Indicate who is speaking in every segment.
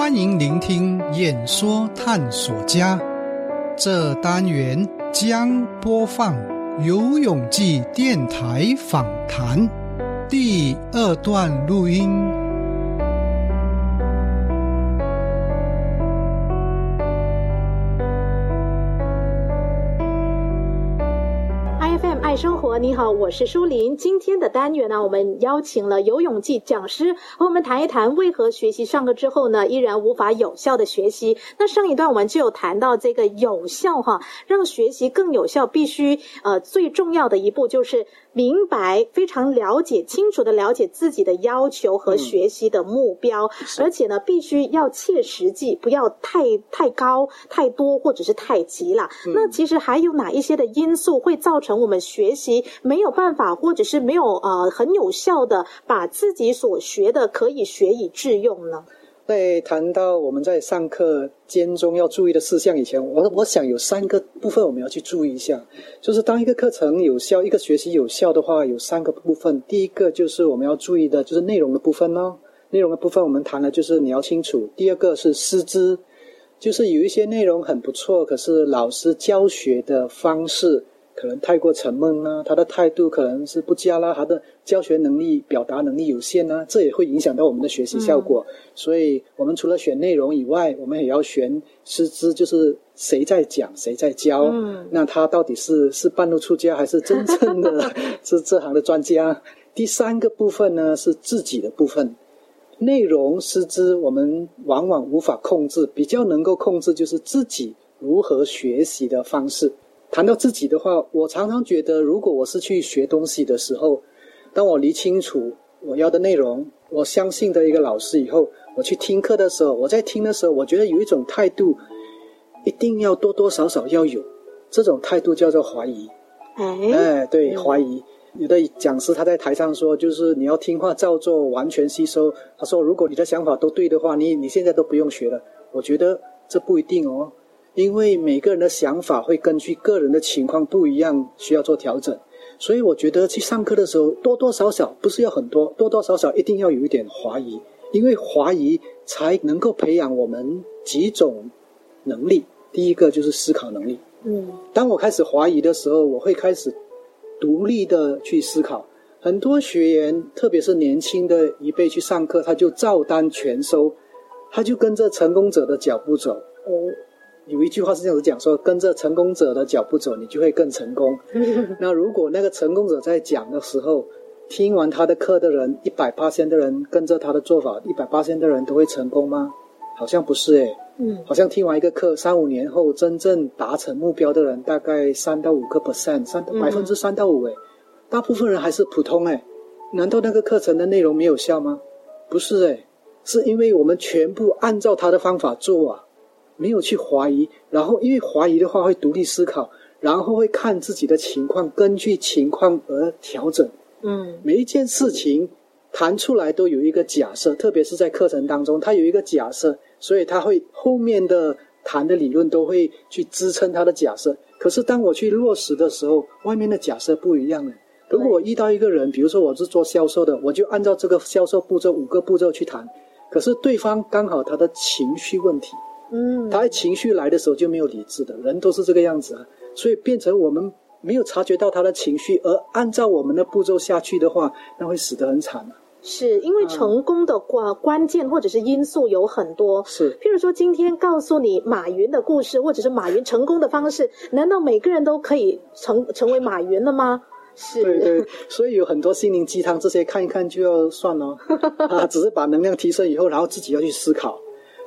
Speaker 1: 欢迎聆听演说探索家。这单元将播放游泳记电台访谈第二段录音。
Speaker 2: 爱生活，你好，我是舒琳。今天的单元呢，我们邀请了游泳记讲师和我们谈一谈为何学习上课之后呢，依然无法有效的学习。那上一段我们就有谈到这个有效哈，让学习更有效，必须呃最重要的一步就是明白、非常了解、清楚的了解自己的要求和学习的目标，而且呢，必须要切实际，不要太太高、太多或者是太急了。那其实还有哪一些的因素会造成我们学习没有办法，或者是没有呃很有效的把自己所学的可以学以致用呢？
Speaker 3: 在谈到我们在上课间中要注意的事项以前，我我想有三个部分我们要去注意一下。就是当一个课程有效，一个学习有效的话，有三个部分。第一个就是我们要注意的，就是内容的部分呢。内容的部分我们谈了，就是你要清楚。第二个是师资，就是有一些内容很不错，可是老师教学的方式。可能太过沉闷啊，他的态度可能是不佳啦，他的教学能力、表达能力有限啊，这也会影响到我们的学习效果。嗯、所以，我们除了选内容以外，我们也要选师资，就是谁在讲，谁在教。嗯，那他到底是是半路出家，还是真正的 是这行的专家？第三个部分呢，是自己的部分。内容师资我们往往无法控制，比较能够控制就是自己如何学习的方式。谈到自己的话，我常常觉得，如果我是去学东西的时候，当我理清楚我要的内容，我相信的一个老师以后，我去听课的时候，我在听的时候，我觉得有一种态度，一定要多多少少要有，这种态度叫做怀疑。
Speaker 2: 哎，
Speaker 3: 哎，对，怀疑。有的讲师他在台上说，就是你要听话照做，完全吸收。他说，如果你的想法都对的话，你你现在都不用学了。我觉得这不一定哦。因为每个人的想法会根据个人的情况不一样，需要做调整。所以我觉得去上课的时候，多多少少不是要很多，多多少少一定要有一点怀疑，因为怀疑才能够培养我们几种能力。第一个就是思考能力。
Speaker 2: 嗯，
Speaker 3: 当我开始怀疑的时候，我会开始独立的去思考。很多学员，特别是年轻的一辈去上课，他就照单全收，他就跟着成功者的脚步走。哦。有一句话是这样子讲说，跟着成功者的脚步走，你就会更成功。那如果那个成功者在讲的时候，听完他的课的人，一百八千的人跟着他的做法，一百八千的人都会成功吗？好像不是诶。
Speaker 2: 嗯，
Speaker 3: 好像听完一个课，三五年后真正达成目标的人，大概三到五个 percent，三百分之三到五诶。大部分人还是普通诶。难道那个课程的内容没有效吗？不是诶，是因为我们全部按照他的方法做啊。没有去怀疑，然后因为怀疑的话会独立思考，然后会看自己的情况，根据情况而调整。
Speaker 2: 嗯，
Speaker 3: 每一件事情谈出来都有一个假设，特别是在课程当中，它有一个假设，所以他会后面的谈的理论都会去支撑他的假设。可是当我去落实的时候，外面的假设不一样了。如果我遇到一个人，比如说我是做销售的，我就按照这个销售步骤五个步骤去谈，可是对方刚好他的情绪问题。
Speaker 2: 嗯，
Speaker 3: 他情绪来的时候就没有理智的，人都是这个样子啊，所以变成我们没有察觉到他的情绪，而按照我们的步骤下去的话，那会死得很惨啊。
Speaker 2: 是因为成功的关关键或者是因素有很多，
Speaker 3: 是，
Speaker 2: 譬如说今天告诉你马云的故事，或者是马云成功的方式，难道每个人都可以成成为马云了吗？是，
Speaker 3: 对对，所以有很多心灵鸡汤这些看一看就要算了。啊，只是把能量提升以后，然后自己要去思考。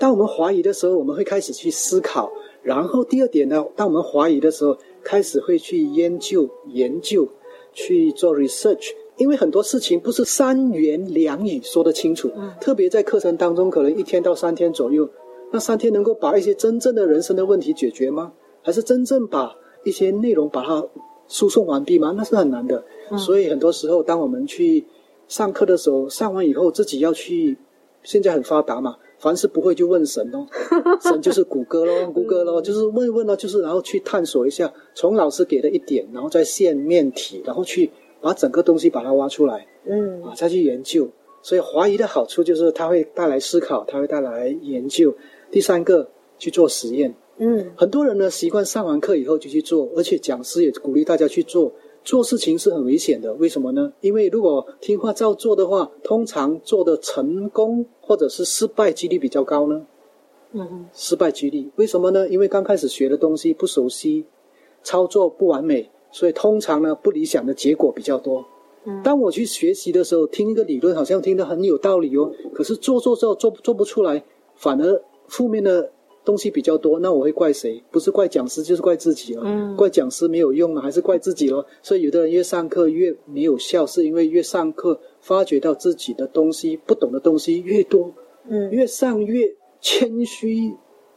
Speaker 3: 当我们怀疑的时候，我们会开始去思考，然后第二点呢，当我们怀疑的时候，开始会去研究、研究，去做 research。因为很多事情不是三言两语说得清楚，
Speaker 2: 嗯、
Speaker 3: 特别在课程当中，可能一天到三天左右，那三天能够把一些真正的人生的问题解决吗？还是真正把一些内容把它输送完毕吗？那是很难的。
Speaker 2: 嗯、
Speaker 3: 所以很多时候，当我们去上课的时候，上完以后自己要去，现在很发达嘛。凡是不会就问神哦，神就是谷歌咯，谷歌咯，就是问一问咯，就是然后去探索一下，从老师给的一点，然后再线面体，然后去把整个东西把它挖出来，
Speaker 2: 嗯
Speaker 3: 啊，再去研究。所以怀疑的好处就是它会带来思考，它会带来研究。第三个去做实验，
Speaker 2: 嗯
Speaker 3: 很多人呢习惯上完课以后就去做，而且讲师也鼓励大家去做。做事情是很危险的，为什么呢？因为如果听话照做的话，通常做的成功或者是失败几率比较高呢。
Speaker 2: 嗯
Speaker 3: 失败几率为什么呢？因为刚开始学的东西不熟悉，操作不完美，所以通常呢不理想的结果比较多。
Speaker 2: 嗯
Speaker 3: 当我去学习的时候，听一个理论好像听得很有道理哦，可是做做做做做不出来，反而负面的东西比较多。那我会怪谁？不是怪讲师，就是怪自己了。
Speaker 2: 嗯
Speaker 3: 怪讲师没有用啊，还是怪自己咯？所以有的人越上课越没有效，是因为越上课发觉到自己的东西不懂的东西越多，
Speaker 2: 嗯
Speaker 3: 越上越谦虚。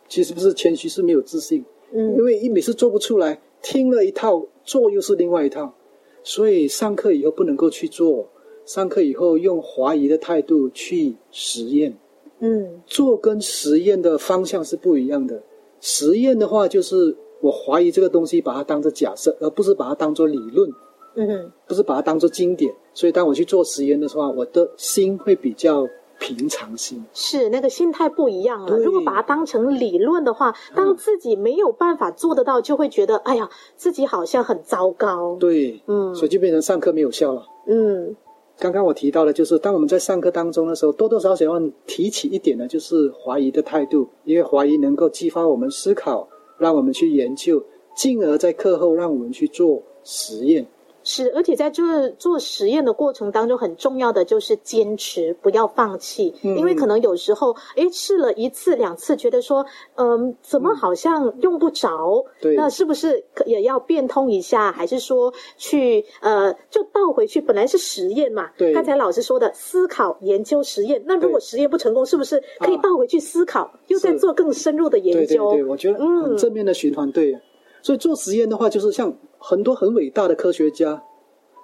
Speaker 3: 其实不是谦虚，是没有自信。因
Speaker 2: 嗯
Speaker 3: 为一每次做不出来，听了一套，做又是另外一套，所以上课以后不能够去做。上课以后用怀疑的态度去实验，
Speaker 2: 嗯
Speaker 3: 做跟实验的方向是不一样的。实验的话，就是我怀疑这个东西，把它当做假设，而不是把它当做理论，
Speaker 2: 嗯
Speaker 3: 不是把它当做经典。所以当我去做实验的时候，我的心会比较平常心。
Speaker 2: 是那个心态不一样了。如果把它当成理论的话，当自己没有办法做得到，就会觉得哎呀，自己好像很糟糕。
Speaker 3: 对，
Speaker 2: 嗯
Speaker 3: 所以就变成上课没有效了。
Speaker 2: 嗯
Speaker 3: 刚刚我提到的，就是当我们在上课当中的时候，多多少少要提起一点呢，就是怀疑的态度，因为怀疑能够激发我们思考，让我们去研究，进而在课后让我们去做实验。
Speaker 2: 是，而且在这做实验的过程当中，很重要的就是坚持，不要放弃。
Speaker 3: 嗯
Speaker 2: 因为可能有时候，哎，试了一次两次，觉得说，嗯，怎么好像用不着？
Speaker 3: 对
Speaker 2: 那是不是可也要变通一下？还是说去呃，就倒回去？本来是实验嘛，
Speaker 3: 对
Speaker 2: 刚才老师说的思考、研究、实验。那如果实验不成功，是不是可以
Speaker 3: 啊
Speaker 2: 倒回去思考，又再做更深入的研究？
Speaker 3: 对对对，我觉得
Speaker 2: 嗯
Speaker 3: 很正面的循环，对。所以做实验的话，就是像很多很伟大的科学家，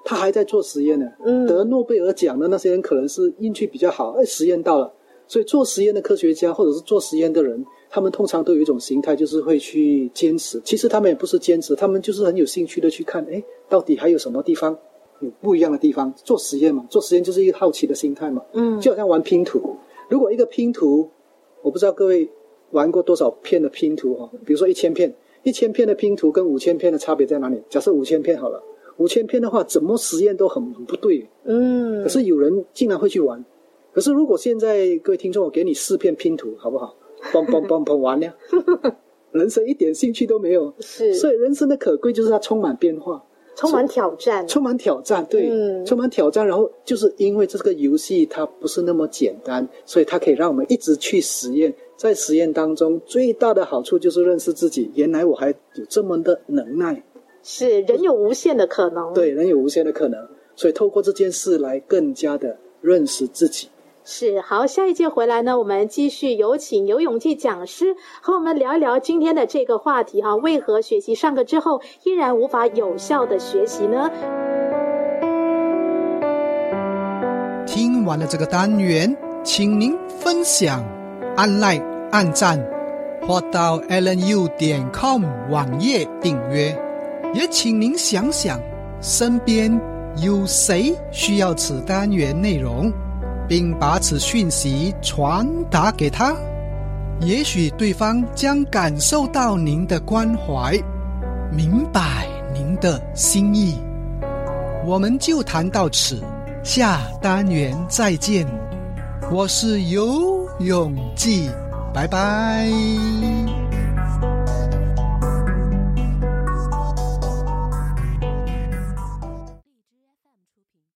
Speaker 3: 他还在做实验呢。
Speaker 2: 嗯
Speaker 3: 得诺贝尔奖的那些人，可能是运气比较好，哎，实验到了。所以做实验的科学家或者是做实验的人，他们通常都有一种心态，就是会去坚持。其实他们也不是坚持，他们就是很有兴趣的去看，哎，到底还有什么地方有不一样的地方。做实验嘛，做实验就是一个好奇的心态嘛。
Speaker 2: 嗯
Speaker 3: 就好像玩拼图，如果一个拼图，我不知道各位玩过多少片的拼图哦、比如说一千片，一千片的拼图跟五千片的差别在哪里？假设五千片好了，五千片的话，怎么实验都很很不对。
Speaker 2: 嗯
Speaker 3: 可是有人竟然会去玩。可是如果现在各位听众，我给你四片拼图，好不好？嘣嘣嘣嘣完了，人生一点兴趣都没有。
Speaker 2: 是
Speaker 3: 所以人生的可贵就是它充满变化。
Speaker 2: 充满挑战。
Speaker 3: 充满挑战，对，
Speaker 2: 嗯
Speaker 3: 充满挑战。然后就是因为这个游戏它不是那么简单，所以它可以让我们一直去实验。在实验当中，最大的好处就是认识自己，原来我还有这么的能耐，
Speaker 2: 是人有无限的可能。
Speaker 3: 对，人有无限的可能。所以透过这件事来更加的认识自己。
Speaker 2: 是好，下一节回来呢，我们继续有请游泳记讲师和我们聊一聊今天的这个话题哈、为何学习上课之后依然无法有效的学习呢？
Speaker 1: 听完了这个单元，请您分享、按 like、按赞，或到 lnu 点 com 网页订阅。也请您想想，身边有谁需要此单元内容，并把此讯息传达给他。也许对方将感受到您的关怀，明白您的心意。我们就谈到此，下单元再见。我是游泳记，拜拜。